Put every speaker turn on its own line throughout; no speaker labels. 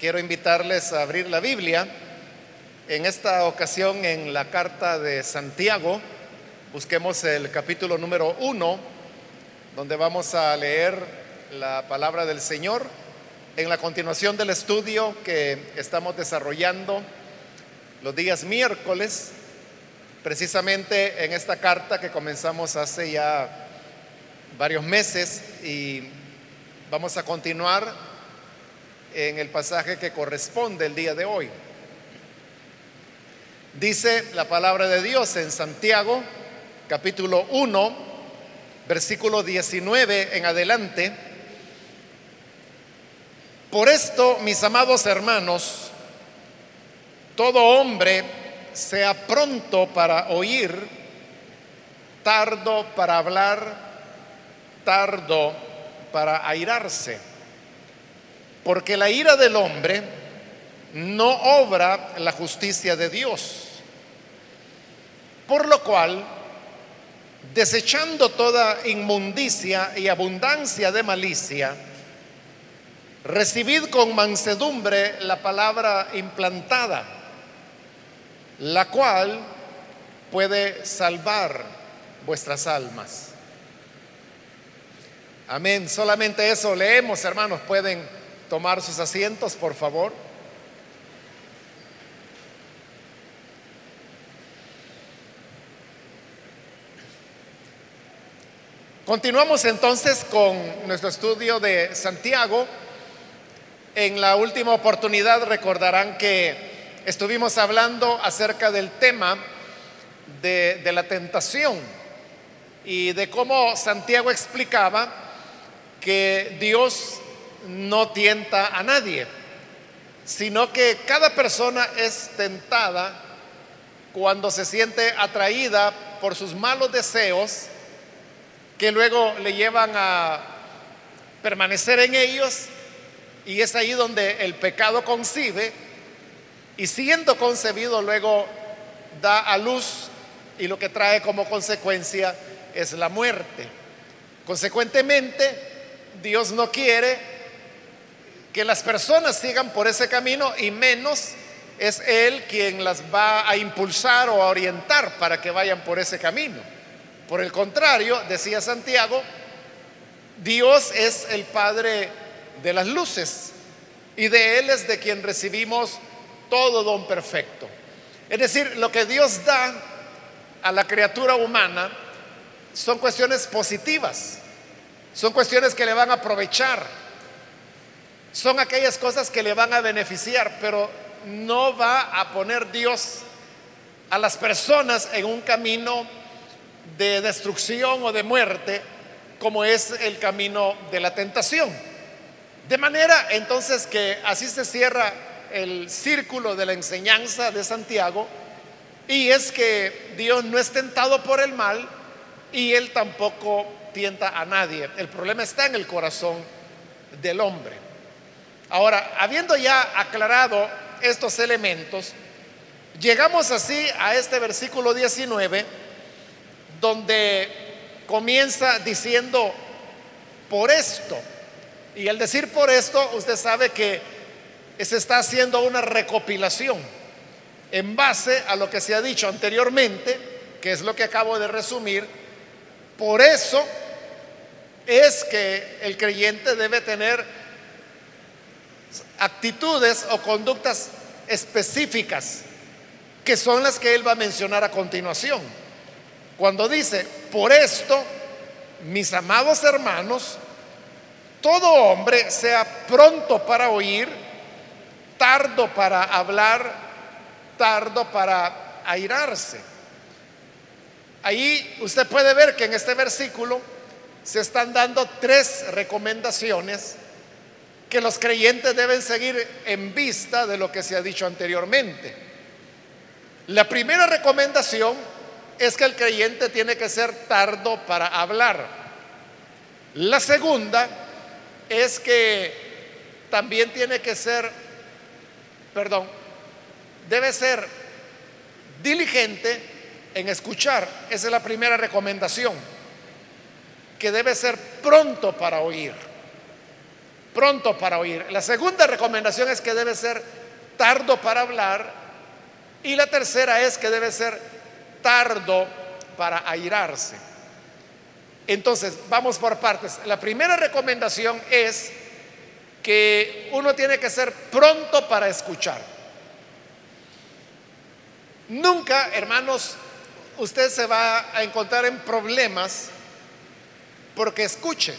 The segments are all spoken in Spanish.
Quiero invitarles a abrir la Biblia, en esta ocasión en la carta de Santiago, busquemos el capítulo número uno, donde vamos a leer la palabra del Señor. En la continuación del estudio que estamos desarrollando los días miércoles, precisamente en esta carta que comenzamos hace ya varios meses y vamos a continuar en el pasaje que corresponde el día de hoy. Dice la palabra de Dios en Santiago, capítulo 1, versículo 19 en adelante. Por esto, mis amados hermanos, todo hombre sea pronto para oír, tardo para hablar, tardo para airarse porque la ira del hombre no obra la justicia de Dios. Por lo cual, desechando toda inmundicia y abundancia de malicia, recibid con mansedumbre la palabra implantada, la cual puede salvar vuestras almas. Amén. Solamente eso leemos, hermanos. Pueden tomar sus asientos, por favor. Continuamos entonces con nuestro estudio de Santiago. En la última oportunidad recordarán que estuvimos hablando acerca del tema de, la tentación y de cómo Santiago explicaba que Dios no tienta a nadie, sino que cada persona es tentada cuando se siente atraída por sus malos deseos que luego le llevan a permanecer en ellos y es ahí donde el pecado concibe y siendo concebido luego da a luz y lo que trae como consecuencia es la muerte. Consecuentemente, Dios no quiere que las personas sigan por ese camino y menos es Él quien las va a impulsar o a orientar para que vayan por ese camino. Por el contrario, decía Santiago, Dios es el Padre de las luces y de Él es de quien recibimos todo don perfecto. Es decir, lo que Dios da a la criatura humana son cuestiones positivas, son cuestiones que le van a aprovechar, son aquellas cosas que le van a beneficiar, pero no va a poner Dios a las personas en un camino de destrucción o de muerte, como es el camino de la tentación. De manera entonces que así se cierra el círculo de la enseñanza de Santiago, y es que Dios no es tentado por el mal y Él tampoco tienta a nadie. El problema está en el corazón del hombre. Ahora, habiendo ya aclarado estos elementos, llegamos así a este versículo 19, donde comienza diciendo, por esto, y al decir por esto, usted sabe que se está haciendo una recopilación en base a lo que se ha dicho anteriormente, que es lo que acabo de resumir, por eso es que el creyente debe tener actitudes o conductas específicas que son las que él va a mencionar a continuación. Cuando dice, por esto, mis amados hermanos, todo hombre sea pronto para oír, tardo para hablar, tardo para airarse. Ahí usted puede ver que en este versículo se están dando tres recomendaciones que los creyentes deben seguir en vista de lo que se ha dicho anteriormente. La primera recomendación es que el creyente tiene que ser tardo para hablar. La segunda es que también tiene que ser, perdón, debe ser diligente en escuchar. Esa es la primera recomendación, que debe ser pronto para oír. Pronto para oír. La segunda recomendación es que debe ser tardo para hablar. Y la tercera es que debe ser tardo para airarse. Entonces, vamos por partes. La primera recomendación es que uno tiene que ser pronto para escuchar. Nunca, hermanos, usted se va a encontrar en problemas porque escuche.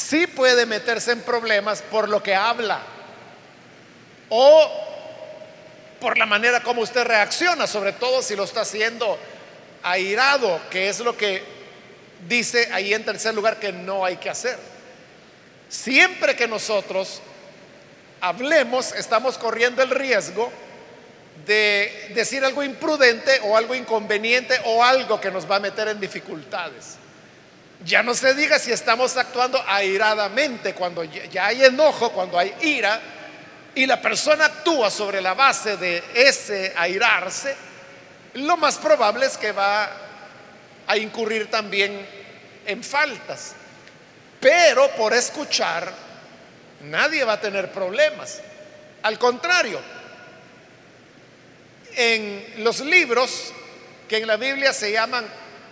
Sí puede meterse en problemas por lo que habla o por la manera como usted reacciona, sobre todo si lo está haciendo airado, que es lo que dice ahí en tercer lugar que no hay que hacer. Siempre que nosotros hablemos, estamos corriendo el riesgo de decir algo imprudente o algo inconveniente o algo que nos va a meter en dificultades. Ya no se diga si estamos actuando airadamente, cuando ya hay enojo, cuando hay ira, y la persona actúa sobre la base de ese airarse, lo más probable es que va a incurrir también en faltas. Pero por escuchar, nadie va a tener problemas. Al contrario, en los libros que en la Biblia se llaman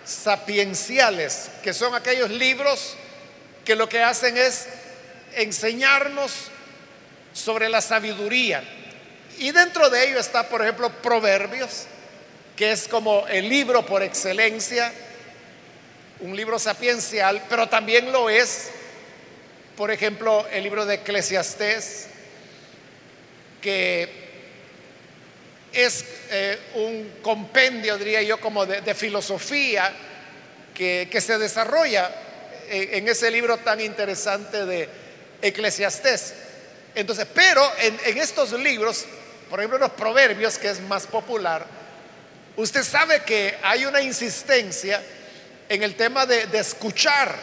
sapienciales, que son aquellos libros que lo que hacen es enseñarnos sobre la sabiduría. Y dentro de ello está, por ejemplo, Proverbios, que es como el libro por excelencia, un libro sapiencial, pero también lo es, por ejemplo, el libro de Eclesiastés, que es eh, un compendio, diría yo, como de, filosofía que, se desarrolla en, en, ese libro tan interesante de Eclesiastés. Entonces, pero en, estos libros, por ejemplo, los proverbios, que es más popular, usted sabe que hay una insistencia en el tema de, de escuchar.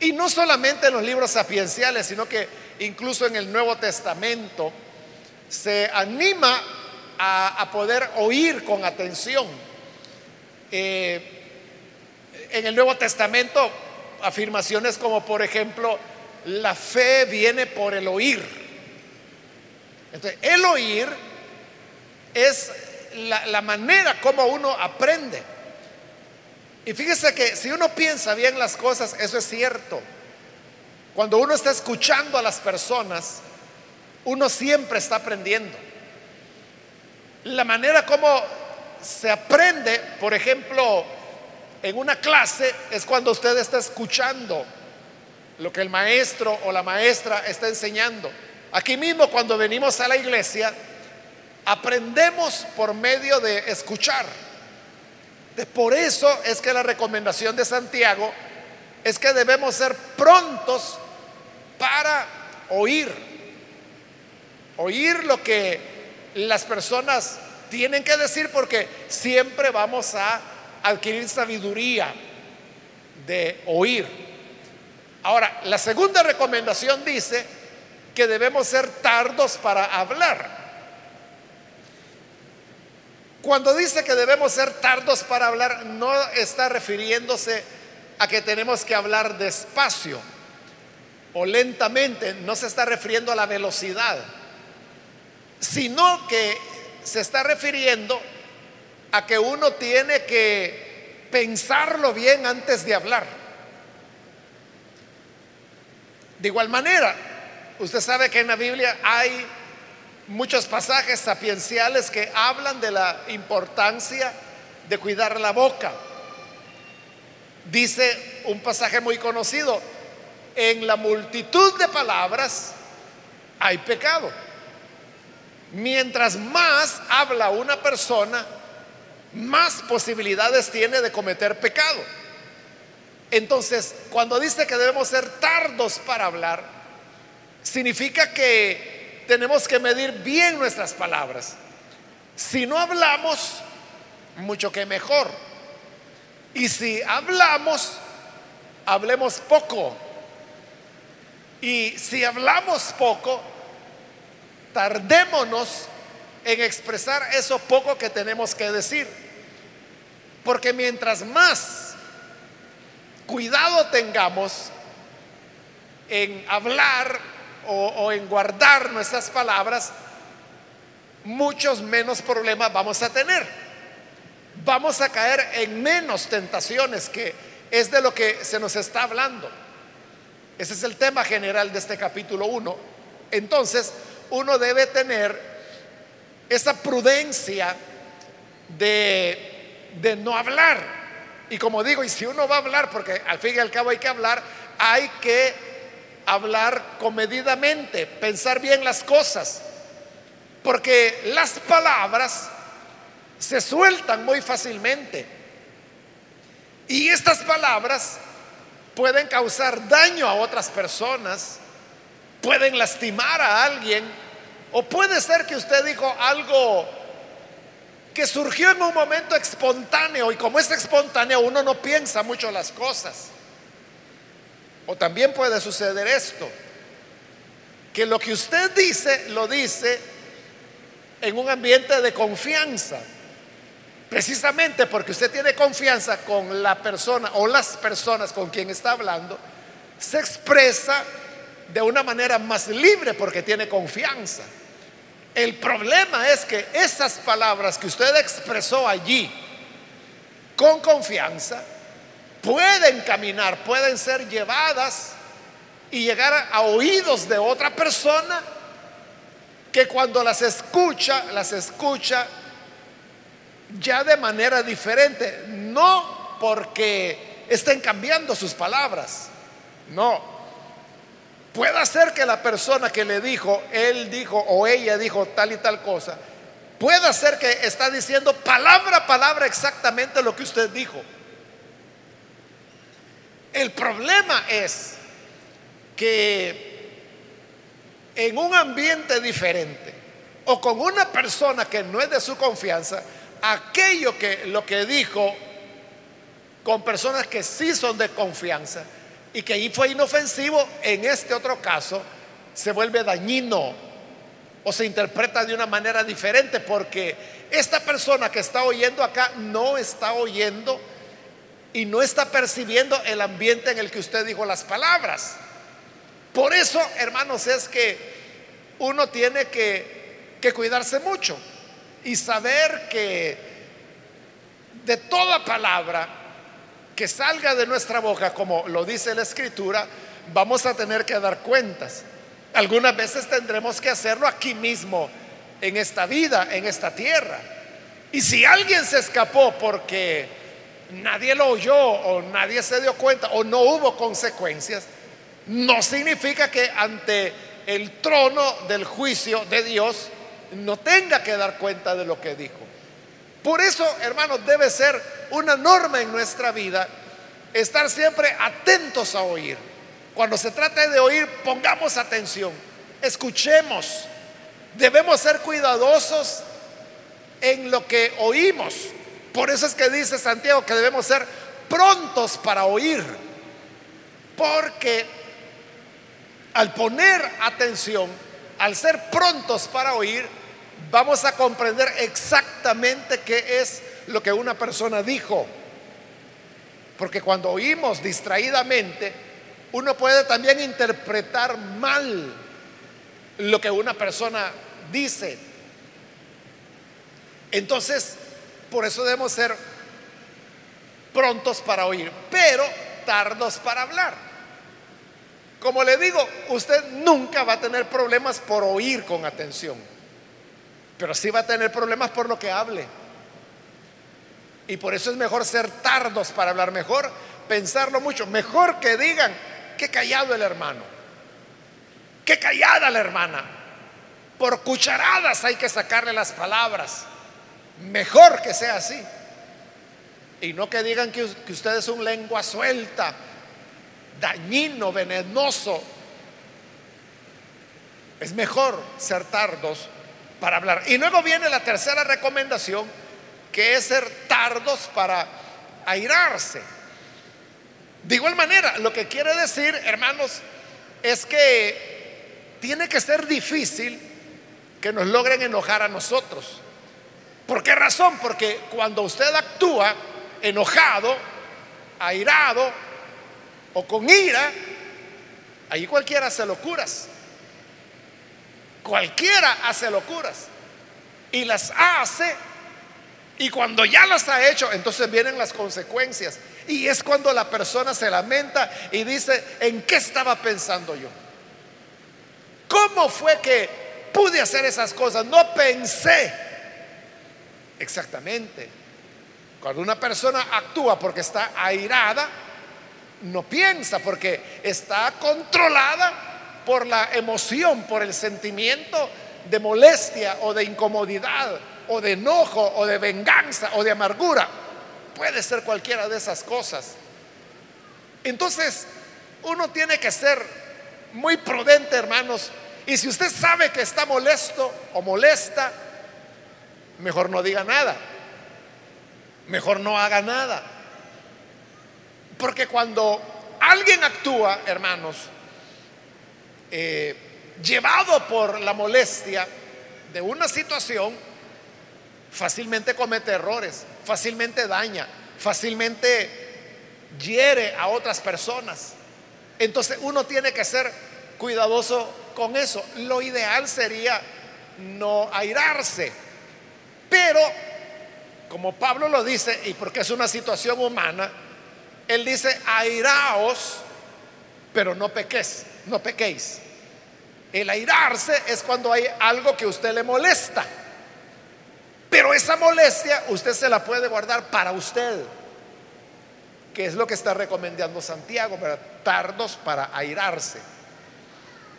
Y no solamente en los libros sapienciales, sino que incluso en el Nuevo Testamento se anima a, poder oír con atención. Eh, en el Nuevo Testamento, afirmaciones como por ejemplo, la fe viene por el oír. Entonces, el oír es la, la manera como uno aprende. Y fíjese que si uno piensa bien las cosas, eso es cierto. Cuando uno está escuchando a las personas, uno siempre está aprendiendo. La manera como se aprende, por ejemplo, en una clase es cuando usted está escuchando lo que el maestro o la maestra está enseñando. Aquí mismo cuando venimos a la iglesia, aprendemos por medio de escuchar. Por eso es que la recomendación de Santiago es que debemos ser prontos para oír. Oír lo que las personas tienen que decir porque siempre vamos a adquirir sabiduría de oír. Ahora, la segunda recomendación dice que debemos ser tardos para hablar. Cuando dice que debemos ser tardos para hablar, no está refiriéndose a que tenemos que hablar despacio o lentamente, no se está refiriendo a la velocidad sino que se está refiriendo a que uno tiene que pensarlo bien antes de hablar. De igual manera, usted sabe que en la Biblia hay muchos pasajes sapienciales que hablan de la importancia de cuidar la boca. Dice un pasaje muy conocido, en la multitud de palabras hay pecado. Mientras más habla una persona, más posibilidades tiene de cometer pecado. Entonces, cuando dice que debemos ser tardos para hablar, significa que tenemos que medir bien nuestras palabras. Si no hablamos, mucho que mejor. Y si hablamos, hablemos poco. Y si hablamos poco, tardémonos en expresar eso poco que tenemos que decir. Porque mientras más cuidado tengamos, en hablar o, en guardar nuestras palabras, muchos menos problemas vamos a tener. Vamos a caer en menos tentaciones, que es de lo que se nos está hablando. Ese es el tema general de este capítulo 1. Entonces, uno debe tener esa prudencia de, de no hablar. Y como digo, y si uno va a hablar, porque al fin y al cabo hay que hablar, hay que hablar comedidamente, pensar bien las cosas. Porque las palabras se sueltan muy fácilmente. Y estas palabras pueden causar daño a otras personas, pueden lastimar a alguien, o puede ser que usted dijo algo que surgió en un momento espontáneo y como es espontáneo uno no piensa mucho las cosas. O también puede suceder esto, que lo que usted dice lo dice en un ambiente de confianza. Precisamente porque usted tiene confianza con la persona o las personas con quien está hablando, se expresa de una manera más libre porque tiene confianza. El problema es que esas palabras que usted expresó allí con confianza pueden caminar, pueden ser llevadas y llegar a oídos de otra persona que cuando las escucha, las escucha ya de manera diferente, no porque estén cambiando sus palabras, no. Puede ser que la persona que le dijo, él dijo o ella dijo tal y tal cosa, puede ser que está diciendo palabra a palabra exactamente lo que usted dijo. El problema es que en un ambiente diferente o con una persona que no es de su confianza, aquello que lo que dijo con personas que sí son de confianza y que ahí fue inofensivo, en este otro caso se vuelve dañino o se interpreta de una manera diferente porque esta persona que está oyendo acá no está oyendo y no está percibiendo el ambiente en el que usted dijo las palabras. Por eso, hermanos, es que uno tiene que, que cuidarse mucho y saber que de toda palabra que salga de nuestra boca, como lo dice la escritura, vamos a tener que dar cuentas. Algunas veces tendremos que hacerlo aquí mismo, en esta vida, en esta tierra. Y si alguien se escapó porque nadie lo oyó o nadie se dio cuenta o no hubo consecuencias, no significa que ante el trono del juicio de Dios no tenga que dar cuenta de lo que dijo. Por eso, hermanos, debe ser una norma en nuestra vida estar siempre atentos a oír. Cuando se trate de oír, pongamos atención, escuchemos. Debemos ser cuidadosos en lo que oímos. Por eso es que dice Santiago que debemos ser prontos para oír. Porque al poner atención, al ser prontos para oír, vamos a comprender exactamente qué es lo que una persona dijo. Porque cuando oímos distraídamente, uno puede también interpretar mal lo que una persona dice. Entonces, por eso debemos ser prontos para oír, pero tardos para hablar. Como le digo, usted nunca va a tener problemas por oír con atención. Pero sí va a tener problemas por lo que hable. Y por eso es mejor ser tardos para hablar, mejor pensarlo mucho, mejor que digan, qué callado el hermano, qué callada la hermana. Por cucharadas hay que sacarle las palabras. Mejor que sea así. Y no que digan que, que usted es un lengua suelta, dañino, venenoso. Es mejor ser tardos Y luego viene la tercera recomendación, que es ser tardos para airarse. De igual manera, lo que quiere decir, hermanos, es que tiene que ser difícil que nos logren enojar a nosotros. ¿Por qué razón? Porque cuando usted actúa enojado, airado o con ira, Ahí cualquiera hace locuras. Cualquiera hace locuras. Y las hace. Y cuando ya las ha hecho, entonces vienen las consecuencias. Y es cuando la persona se lamenta y dice, ¿en qué estaba pensando yo? ¿Cómo fue que pude hacer esas cosas? No pensé. Exactamente. Cuando una persona actúa porque está airada, no piensa porque está controlada por la emoción, por el sentimiento de molestia o de incomodidad o de enojo o de venganza o de amargura. Puede ser cualquiera de esas cosas. Entonces, uno tiene que ser muy prudente, hermanos. Y si usted sabe que está molesto o molesta, mejor no diga nada. Mejor no haga nada. Porque cuando alguien actúa, hermanos, eh, llevado por la molestia de una situación, fácilmente comete errores, fácilmente daña, fácilmente hiere a otras personas. Entonces uno tiene que ser cuidadoso con eso. Lo ideal sería no airarse. Pero, como Pablo lo dice, y porque es una situación humana, él dice, airaos, pero no pequéis, no pequéis. El airarse es cuando hay algo que usted le molesta. Pero esa molestia usted se la puede guardar para usted, que es lo que está recomendando Santiago, para tardos para airarse.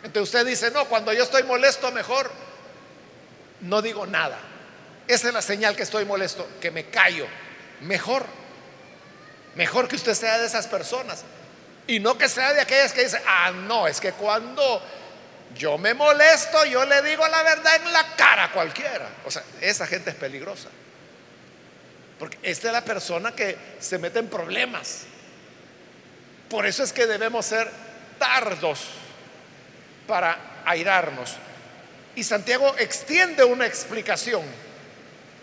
Entonces usted dice, no, cuando yo estoy molesto mejor no digo nada. Esa es la señal que estoy molesto, que me callo. Mejor Mejor que usted sea de esas personas. Y no que sea de aquellas que dicen, ah, no, es que cuando yo me molesto, yo le digo la verdad en la cara a cualquiera. O sea, esa gente es peligrosa. Porque esta es la persona que se mete en problemas. Por eso es que debemos ser tardos para airarnos. Y Santiago extiende una explicación.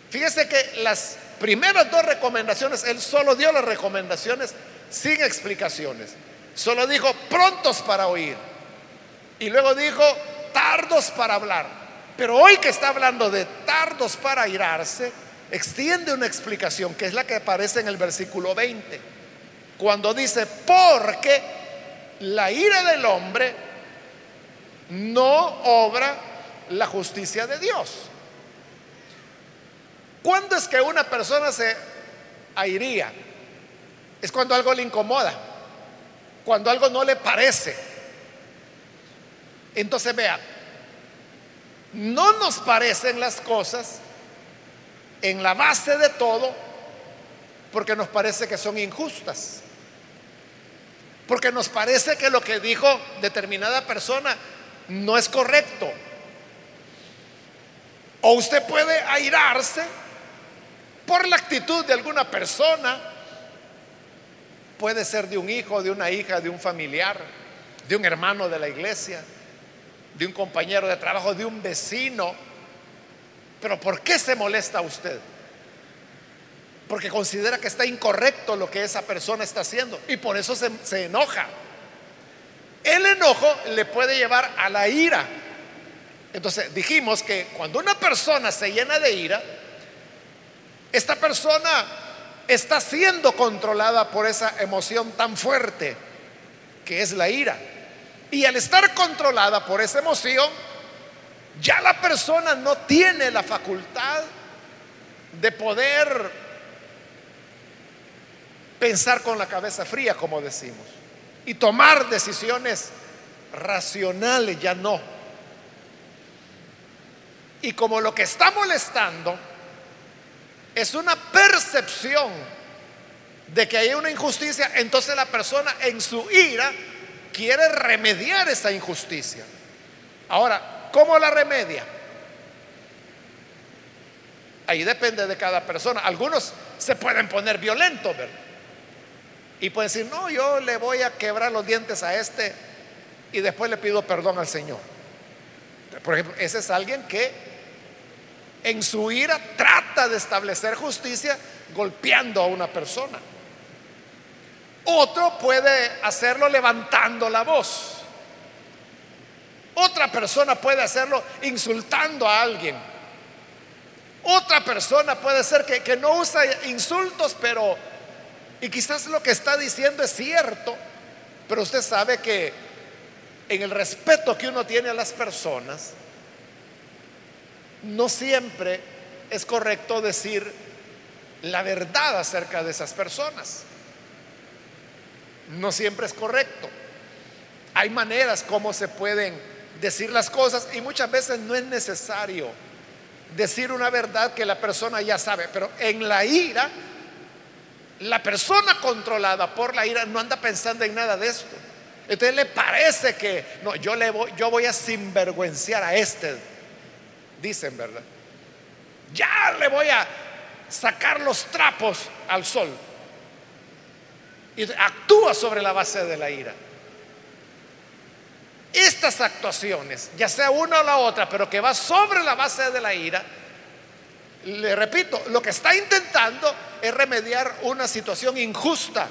Fíjese que las primeras dos recomendaciones, él solo dio las recomendaciones sin explicaciones. Solo dijo prontos para oír. Y luego dijo tardos para hablar. Pero hoy que está hablando de tardos para irarse, extiende una explicación que es la que aparece en el versículo 20. Cuando dice, porque la ira del hombre no obra la justicia de Dios. ¿Cuándo es que una persona se airía? Es cuando algo le incomoda, cuando algo no le parece. Entonces vea, no nos parecen las cosas en la base de todo porque nos parece que son injustas. Porque nos parece que lo que dijo determinada persona no es correcto. O usted puede airarse por la actitud de alguna persona, puede ser de un hijo, de una hija, de un familiar, de un hermano de la iglesia, de un compañero de trabajo, de un vecino. Pero ¿por qué se molesta usted? Porque considera que está incorrecto lo que esa persona está haciendo y por eso se, se enoja. El enojo le puede llevar a la ira. Entonces dijimos que cuando una persona se llena de ira, esta persona está siendo controlada por esa emoción tan fuerte que es la ira. Y al estar controlada por esa emoción, ya la persona no tiene la facultad de poder pensar con la cabeza fría, como decimos, y tomar decisiones racionales, ya no. Y como lo que está molestando es una percepción de que hay una injusticia, entonces la persona en su ira quiere remediar esa injusticia. Ahora, ¿cómo la remedia? Ahí depende de cada persona. Algunos se pueden poner violentos, ¿verdad? Y pueden decir, no, yo le voy a quebrar los dientes a este y después le pido perdón al Señor. Por ejemplo, ese es alguien que en su ira trata de establecer justicia golpeando a una persona. Otro puede hacerlo levantando la voz. Otra persona puede hacerlo insultando a alguien. Otra persona puede ser que, que no usa insultos, pero, y quizás lo que está diciendo es cierto, pero usted sabe que en el respeto que uno tiene a las personas, no siempre es correcto decir la verdad acerca de esas personas. No siempre es correcto. Hay maneras como se pueden decir las cosas y muchas veces no es necesario decir una verdad que la persona ya sabe, pero en la ira, la persona controlada por la ira no anda pensando en nada de esto. Entonces le parece que no, yo le voy, yo voy a sinvergüenciar a este, dicen, ¿verdad? Ya le voy a sacar los trapos al sol. Y actúa sobre la base de la ira. Estas actuaciones, ya sea una o la otra, pero que va sobre la base de la ira, le repito, lo que está intentando es remediar una situación injusta.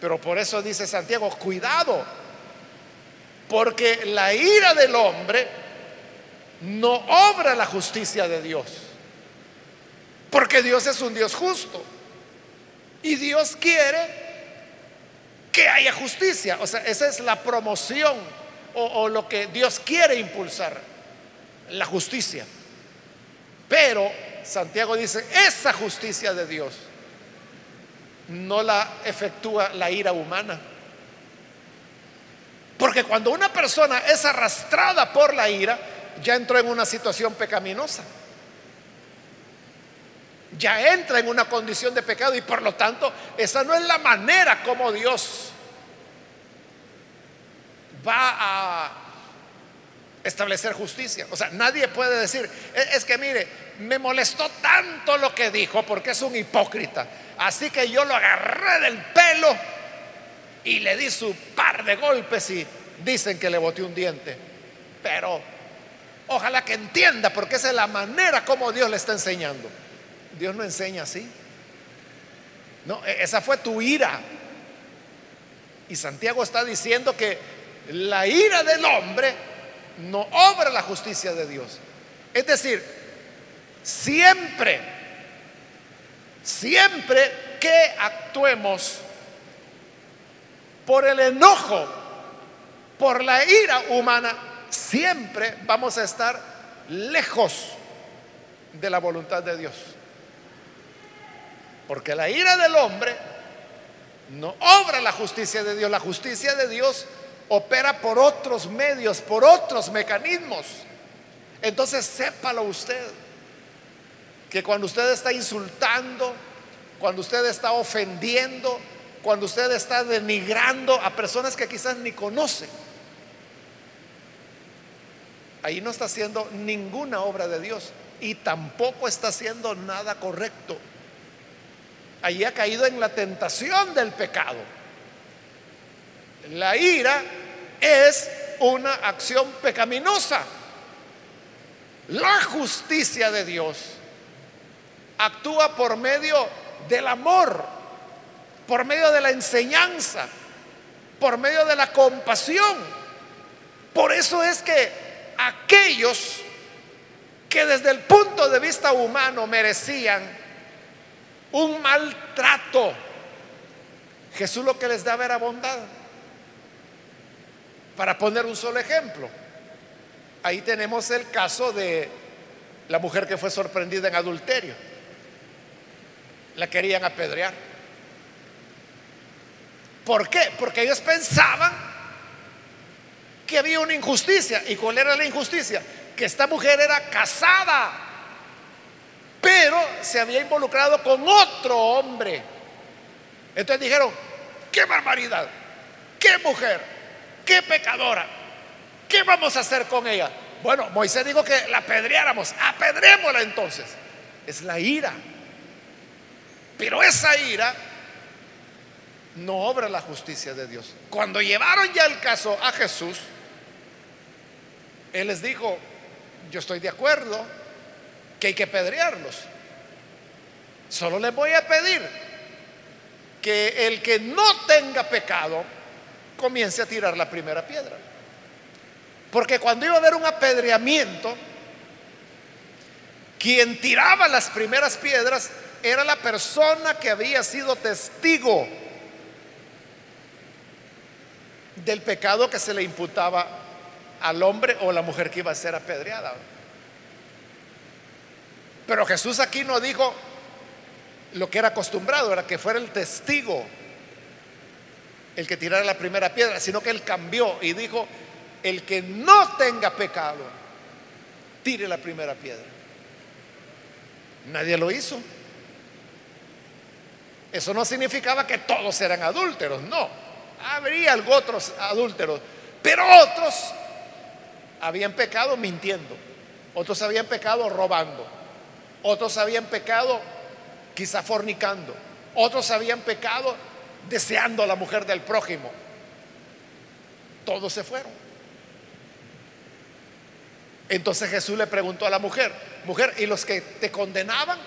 Pero por eso dice Santiago, cuidado, porque la ira del hombre no obra la justicia de Dios. Porque Dios es un Dios justo. Y Dios quiere que haya justicia. O sea, esa es la promoción o, lo que Dios quiere impulsar, la justicia. Pero Santiago dice, esa justicia de Dios no la efectúa la ira humana. Porque cuando una persona es arrastrada por la ira, ya entró en una situación pecaminosa ya entra en una condición de pecado y por lo tanto esa no es la manera como Dios va a establecer justicia. O sea, nadie puede decir, e-, es que mire, me molestó tanto lo que dijo porque es un hipócrita. Así que yo lo agarré del pelo y le di su par de golpes y dicen que le boté un diente. Pero ojalá que entienda porque esa es la manera como Dios le está enseñando. Dios no enseña así. No, e-, esa fue tu ira. Y Santiago está diciendo que la ira del hombre no obra la justicia de Dios. Es decir, siempre, siempre que actuemos por el enojo, por la ira humana, siempre vamos a estar lejos de la voluntad de Dios. Porque la ira del hombre no obra la justicia de Dios. La justicia de Dios opera por otros medios, por otros mecanismos. Entonces sépalo usted, que cuando usted está insultando, cuando usted está ofendiendo, cuando usted está denigrando a personas que quizás ni conoce, ahí no está haciendo ninguna obra de Dios y tampoco está haciendo nada correcto allí ha caído en la tentación del pecado. La ira es una acción pecaminosa. La justicia de Dios actúa por medio del amor, por medio de la enseñanza, por medio de la compasión. Por eso es que aquellos que desde el punto de vista humano merecían un maltrato. Jesús lo que les daba era bondad. Para poner un solo ejemplo, ahí tenemos el caso de la mujer que fue sorprendida en adulterio. La querían apedrear. ¿Por qué? Porque ellos pensaban que había una injusticia. ¿Y cuál era la injusticia? Que esta mujer era casada pero se había involucrado con otro hombre. Entonces dijeron, qué barbaridad, qué mujer, qué pecadora, ¿qué vamos a hacer con ella? Bueno, Moisés dijo que la apedreáramos, apedrémosla entonces. Es la ira. Pero esa ira no obra la justicia de Dios. Cuando llevaron ya el caso a Jesús, Él les dijo, yo estoy de acuerdo, que hay que pedrearlos. Solo les voy a pedir que el que no tenga pecado comience a tirar la primera piedra. Porque cuando iba a haber un apedreamiento, quien tiraba las primeras piedras era la persona que había sido testigo del pecado que se le imputaba al hombre o la mujer que iba a ser apedreada. Pero Jesús aquí no dijo lo que era acostumbrado, era que fuera el testigo el que tirara la primera piedra, sino que él cambió y dijo, el que no tenga pecado, tire la primera piedra. Nadie lo hizo. Eso no significaba que todos eran adúlteros, no. Habría otros adúlteros, pero otros habían pecado mintiendo, otros habían pecado robando, otros habían pecado quizá fornicando, otros habían pecado deseando a la mujer del prójimo. Todos se fueron. Entonces Jesús le preguntó a la mujer, mujer, ¿y los que te condenaban?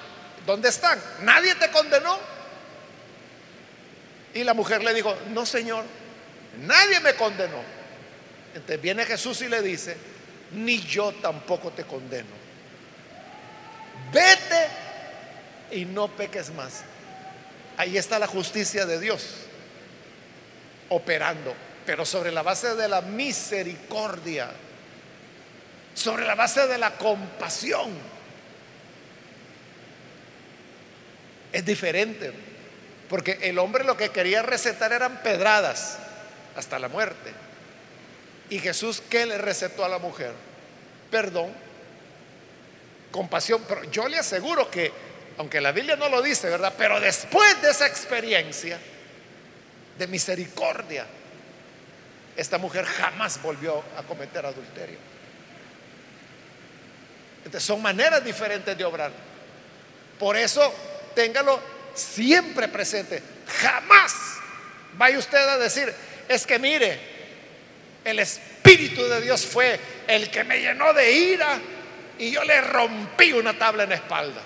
¿Dónde están? ¿Nadie te condenó? Y la mujer le dijo, no Señor, nadie me condenó. Entonces viene Jesús y le dice, ni yo tampoco te condeno. Vete y no peques más. Ahí está la justicia de Dios operando, pero sobre la base de la misericordia, sobre la base de la compasión. Es diferente, porque el hombre lo que quería recetar eran pedradas hasta la muerte. ¿Y Jesús qué le recetó a la mujer? Perdón, compasión. Pero yo le aseguro que, aunque la Biblia no lo dice, ¿verdad? Pero después de esa experiencia de misericordia, esta mujer jamás volvió a cometer adulterio. Entonces son maneras diferentes de obrar. Por eso téngalo siempre presente. Jamás vaya usted a decir, es que mire, el Espíritu de Dios fue el que me llenó de ira y yo le rompí una tabla en la espalda.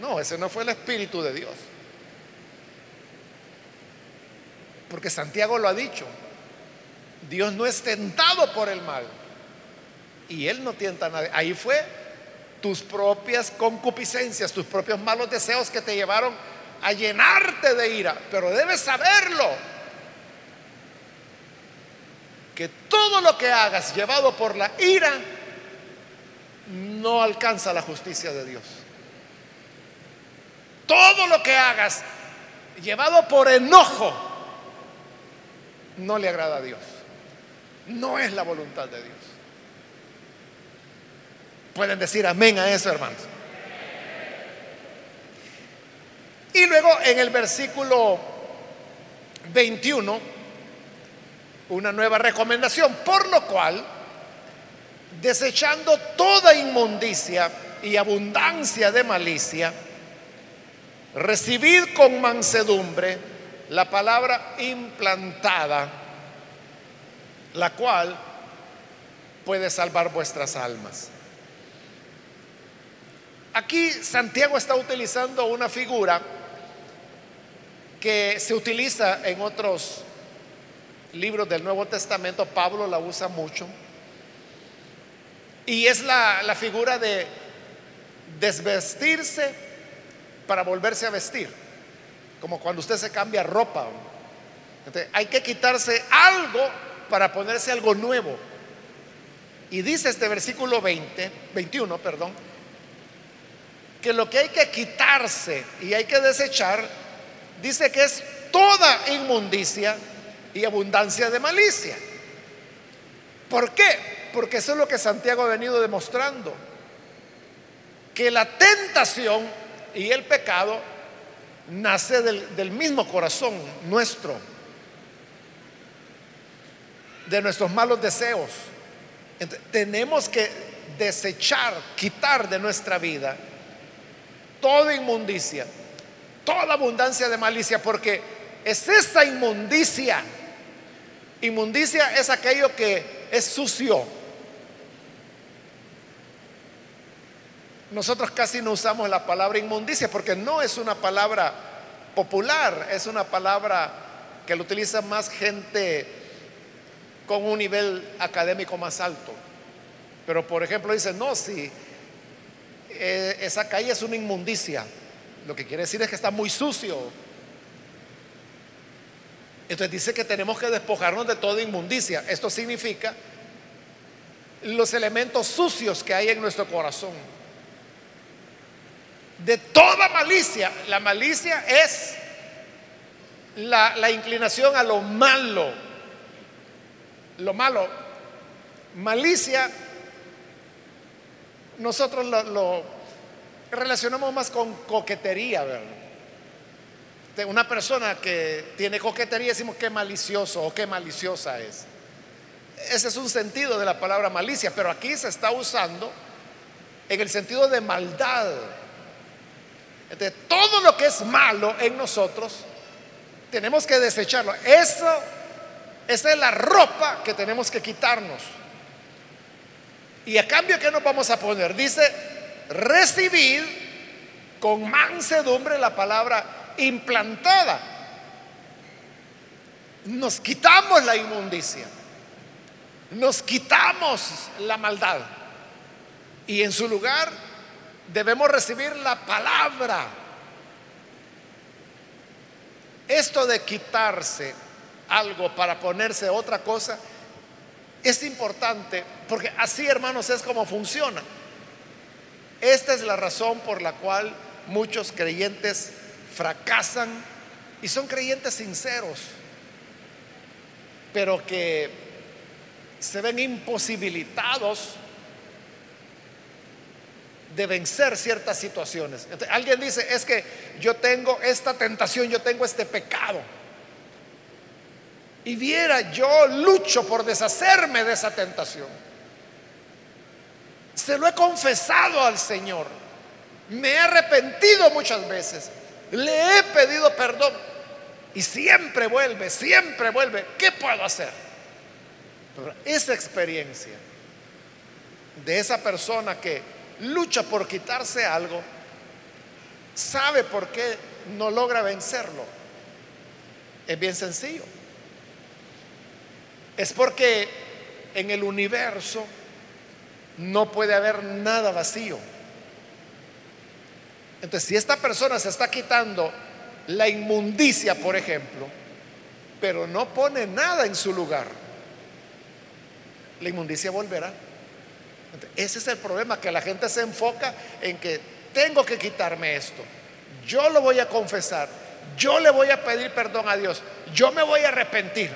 No, ese no fue el Espíritu de Dios. Porque Santiago lo ha dicho. Dios no es tentado por el mal. Y Él no tienta a nadie. Ahí fue tus propias concupiscencias, tus propios malos deseos que te llevaron a llenarte de ira. Pero debes saberlo que todo lo que hagas llevado por la ira no alcanza la justicia de Dios. Todo lo que hagas llevado por enojo no le agrada a Dios. No es la voluntad de Dios. Pueden decir amén a eso, hermanos. Y luego en el versículo 21 una nueva recomendación, por lo cual, desechando toda inmundicia y abundancia de malicia, recibid con mansedumbre la palabra implantada, la cual puede salvar vuestras almas. Aquí Santiago está utilizando una figura que se utiliza en otros libros del Nuevo Testamento, Pablo la usa mucho. Y es la, figura de desvestirse para volverse a vestir. Como cuando usted se cambia ropa. hay que quitarse algo para ponerse algo nuevo. Y dice este versículo 20, 21, perdón, que lo que hay que quitarse y hay que desechar, dice que es toda inmundicia y abundancia de malicia. ¿Por qué? Porque eso es lo que Santiago ha venido demostrando. Que la tentación y el pecado nace del, mismo corazón nuestro, de nuestros malos deseos. tenemos que desechar, quitar de nuestra vida toda inmundicia, toda abundancia de malicia, porque es esa inmundicia Inmundicia es aquello que es sucio. Nosotros casi no usamos la palabra inmundicia porque no es una palabra popular, es una palabra que lo utiliza más gente con un nivel académico más alto. Pero por ejemplo dice, no, si eh, esa calle es una inmundicia, lo que quiere decir es que está muy sucio. Entonces dice que tenemos que despojarnos de toda inmundicia. Esto significa los elementos sucios que hay en nuestro corazón. De toda malicia. La malicia es la, inclinación a lo malo. Lo malo. Malicia, nosotros lo, relacionamos más con coquetería, ¿verdad? Una persona que tiene coquetería decimos que malicioso o qué maliciosa es. Ese es un sentido de la palabra malicia, pero aquí se está usando en el sentido de maldad. De todo lo que es malo en nosotros, tenemos que desecharlo. Eso, esa es la ropa que tenemos que quitarnos. Y a cambio, ¿qué nos vamos a poner? Dice, recibir con mansedumbre la palabra implantada. Nos quitamos la inmundicia nos quitamos la maldad y en su lugar debemos recibir la palabra. Esto de quitarse algo para ponerse otra cosa es importante porque así hermanos es como funciona. Esta es la razón por la cual muchos creyentes fracasan y son creyentes sinceros, pero que se ven imposibilitados de vencer ciertas situaciones. alguien dice, es que yo tengo esta tentación, yo tengo este pecado. Y viera, yo lucho por deshacerme de esa tentación. Se lo he confesado al Señor. Me he arrepentido muchas veces. Le he pedido perdón. Y siempre vuelve, siempre vuelve. ¿Qué puedo hacer? esa experiencia de esa persona que lucha por quitarse algo, sabe por qué no logra vencerlo. Es bien sencillo. Es porque en el universo no puede haber nada vacío. Entonces, si esta persona se está quitando la inmundicia, por ejemplo, pero no pone nada en su lugar, la inmundicia volverá. Ese es el problema, que la gente se enfoca en que tengo que quitarme esto. Yo lo voy a confesar. Yo le voy a pedir perdón a Dios. Yo me voy a arrepentir.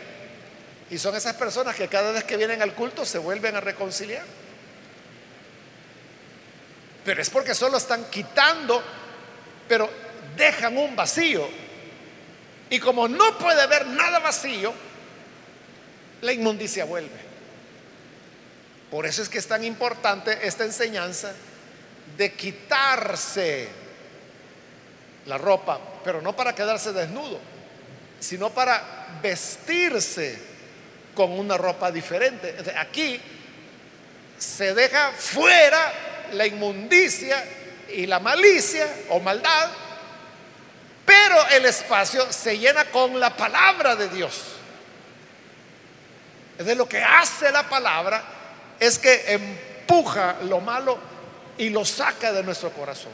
Y son esas personas que cada vez que vienen al culto se vuelven a reconciliar. Pero es porque solo están quitando, pero dejan un vacío. Y como no puede haber nada vacío, la inmundicia vuelve. Por eso es que es tan importante esta enseñanza de quitarse la ropa, pero no para quedarse desnudo, sino para vestirse con una ropa diferente. Aquí se deja fuera la inmundicia y la malicia o maldad, pero el espacio se llena con la palabra de Dios. De lo que hace la palabra es que empuja lo malo y lo saca de nuestro corazón.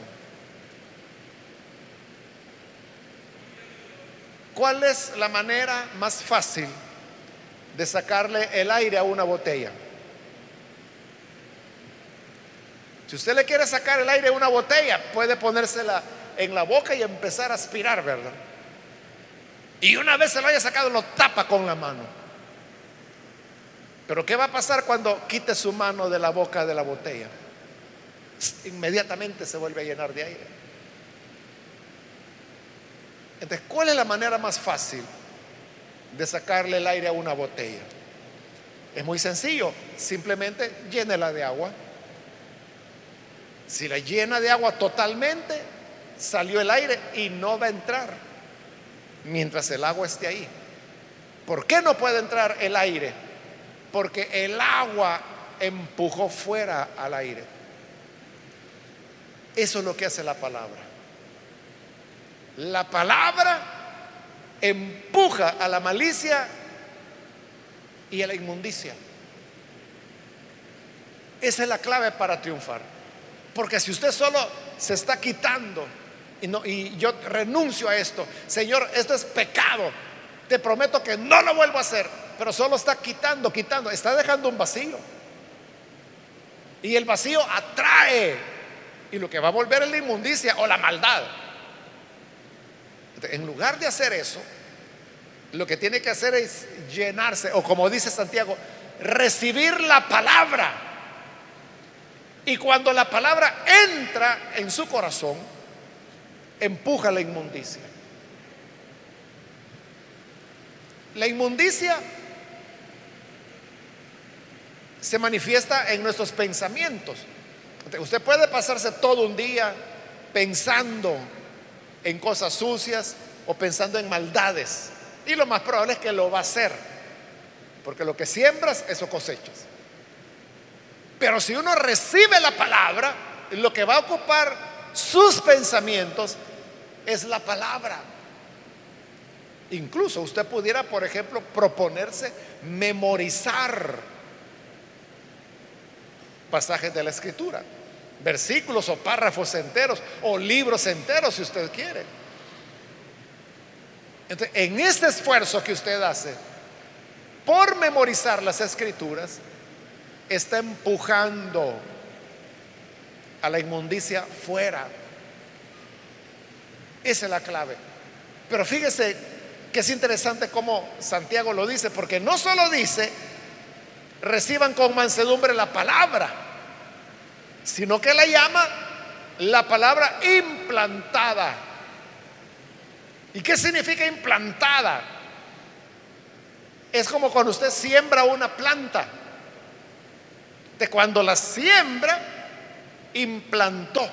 ¿Cuál es la manera más fácil de sacarle el aire a una botella? Si usted le quiere sacar el aire a una botella, puede ponérsela en la boca y empezar a aspirar, ¿verdad? Y una vez se lo haya sacado, lo tapa con la mano. Pero ¿qué va a pasar cuando quite su mano de la boca de la botella? Inmediatamente se vuelve a llenar de aire. Entonces, ¿cuál es la manera más fácil de sacarle el aire a una botella? Es muy sencillo, simplemente llénela de agua. Si la llena de agua totalmente, salió el aire y no va a entrar mientras el agua esté ahí. ¿Por qué no puede entrar el aire? porque el agua empujó fuera al aire. Eso es lo que hace la palabra. La palabra empuja a la malicia y a la inmundicia. Esa es la clave para triunfar. Porque si usted solo se está quitando y, yo renuncio a esto, Señor, esto es pecado, te prometo que no lo vuelvo a hacer, pero solo está quitando, quitando, está dejando un vacío. Y el vacío atrae. Y lo que va a volver es la inmundicia o la maldad. En lugar de hacer eso, lo que tiene que hacer es llenarse, o como dice Santiago, recibir la palabra. Y cuando la palabra entra en su corazón, empuja la inmundicia. La inmundicia se manifiesta en nuestros pensamientos. Usted puede pasarse todo un día pensando en cosas sucias o pensando en maldades. Y lo más probable es que lo va a hacer. Porque lo que siembras, eso cosechas. Pero si uno recibe la palabra, lo que va a ocupar sus pensamientos es la palabra. Incluso usted pudiera, por ejemplo, proponerse memorizar pasajes de la escritura, versículos o párrafos enteros o libros enteros si usted quiere. Entonces, en este esfuerzo que usted hace por memorizar las escrituras, está empujando a la inmundicia fuera. Esa es la clave. Pero fíjese que es interesante cómo Santiago lo dice, porque no solo dice, reciban con mansedumbre la palabra, sino que la llama la palabra implantada. ¿Y qué significa implantada? Es como cuando usted siembra una planta. Cuando la siembra, implantó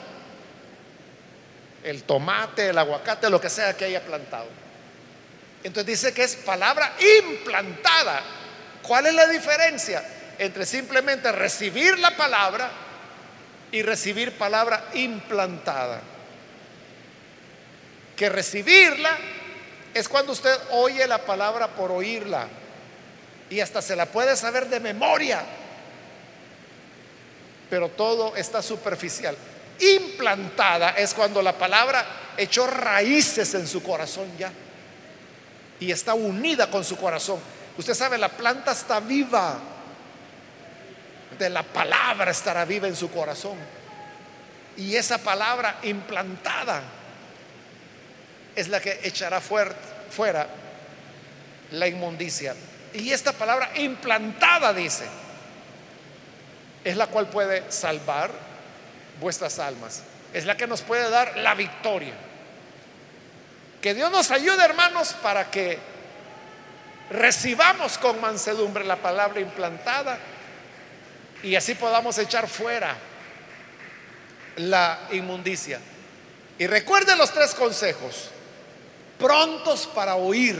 el tomate, el aguacate, lo que sea que haya plantado. Entonces dice que es palabra implantada. ¿Cuál es la diferencia entre simplemente recibir la palabra y recibir palabra implantada? Que recibirla es cuando usted oye la palabra por oírla y hasta se la puede saber de memoria, pero todo está superficial. Implantada es cuando la palabra echó raíces en su corazón ya y está unida con su corazón. Usted sabe, la planta está viva. De la palabra estará viva en su corazón. Y esa palabra implantada es la que echará fuera la inmundicia. Y esta palabra implantada dice, es la cual puede salvar vuestras almas. Es la que nos puede dar la victoria. Que Dios nos ayude, hermanos, para que recibamos con mansedumbre la palabra implantada y así podamos echar fuera la inmundicia. Y recuerde los tres consejos. Prontos para oír.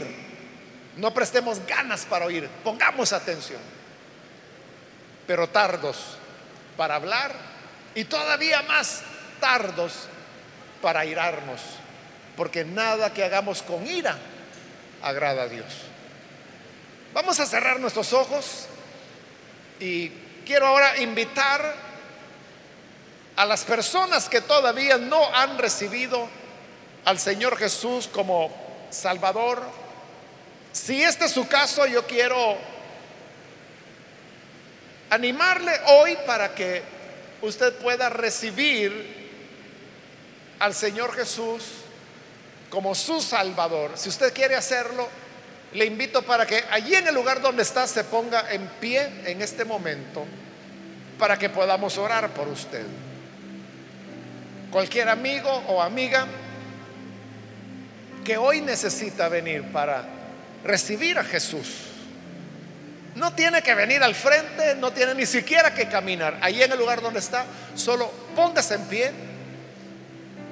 No prestemos ganas para oír. Pongamos atención. Pero tardos para hablar y todavía más tardos para irarnos porque nada que hagamos con ira agrada a Dios. Vamos a cerrar nuestros ojos y quiero ahora invitar a las personas que todavía no han recibido al Señor Jesús como Salvador. Si este es su caso, yo quiero animarle hoy para que usted pueda recibir al Señor Jesús como su Salvador, si usted quiere hacerlo, le invito para que allí en el lugar donde está se ponga en pie en este momento para que podamos orar por usted. Cualquier amigo o amiga que hoy necesita venir para recibir a Jesús. No tiene que venir al frente, no tiene ni siquiera que caminar. Allí en el lugar donde está, solo póngase en pie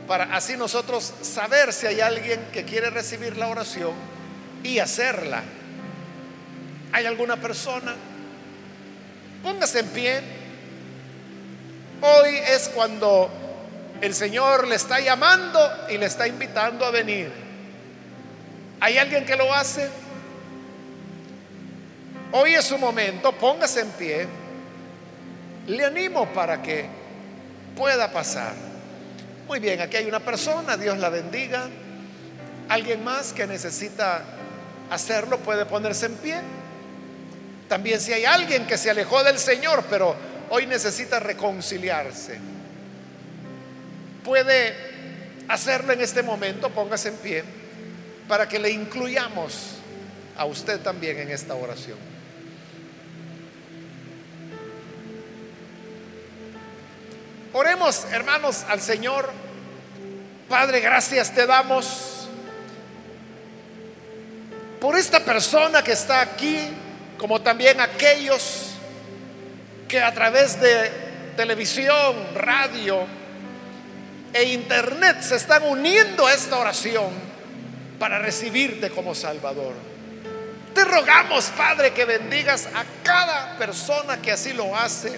para así nosotros saber si hay alguien que quiere recibir la oración y hacerla. ¿Hay alguna persona? Póngase en pie. Hoy es cuando el Señor le está llamando y le está invitando a venir. ¿Hay alguien que lo hace? Hoy es su momento, póngase en pie le animo para que pueda pasar. Muy bien, aquí hay una persona, Dios la bendiga. Alguien más que necesita hacerlo puede ponerse en pie. También si hay alguien que se alejó del Señor, pero hoy necesita reconciliarse, puede hacerlo en este momento, póngase en pie, para que le incluyamos a usted también en esta oración. Oremos, hermanos, al Señor. Padre, gracias te damos por esta persona que está aquí, como también aquellos que a través de televisión, radio e internet se están uniendo a esta oración para recibirte como Salvador. Te rogamos, Padre, que bendigas a cada persona que así lo hace,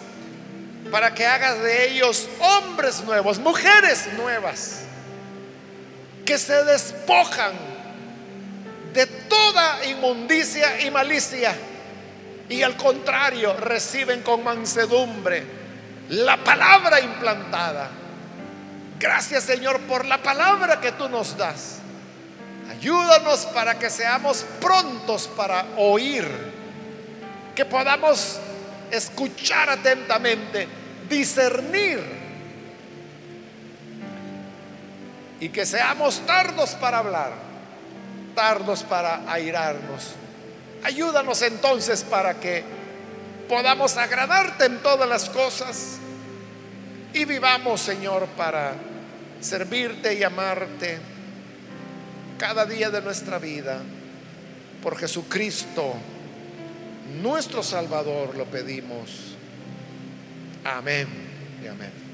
para que hagas de ellos hombres nuevos, mujeres nuevas, que se despojan de toda inmundicia y malicia y al contrario reciben con mansedumbre la palabra implantada. Gracias Señor por la palabra que tú nos das. Ayúdanos para que seamos prontos para oír, que podamos escuchar atentamente, discernir y que seamos tardos para hablar, tardos para airarnos Ayúdanos entonces para que podamos agradarte en todas las cosas y vivamos, Señor, para servirte y amarte cada día de nuestra vida. Por Jesucristo, nuestro Salvador, lo pedimos. Amén y amén.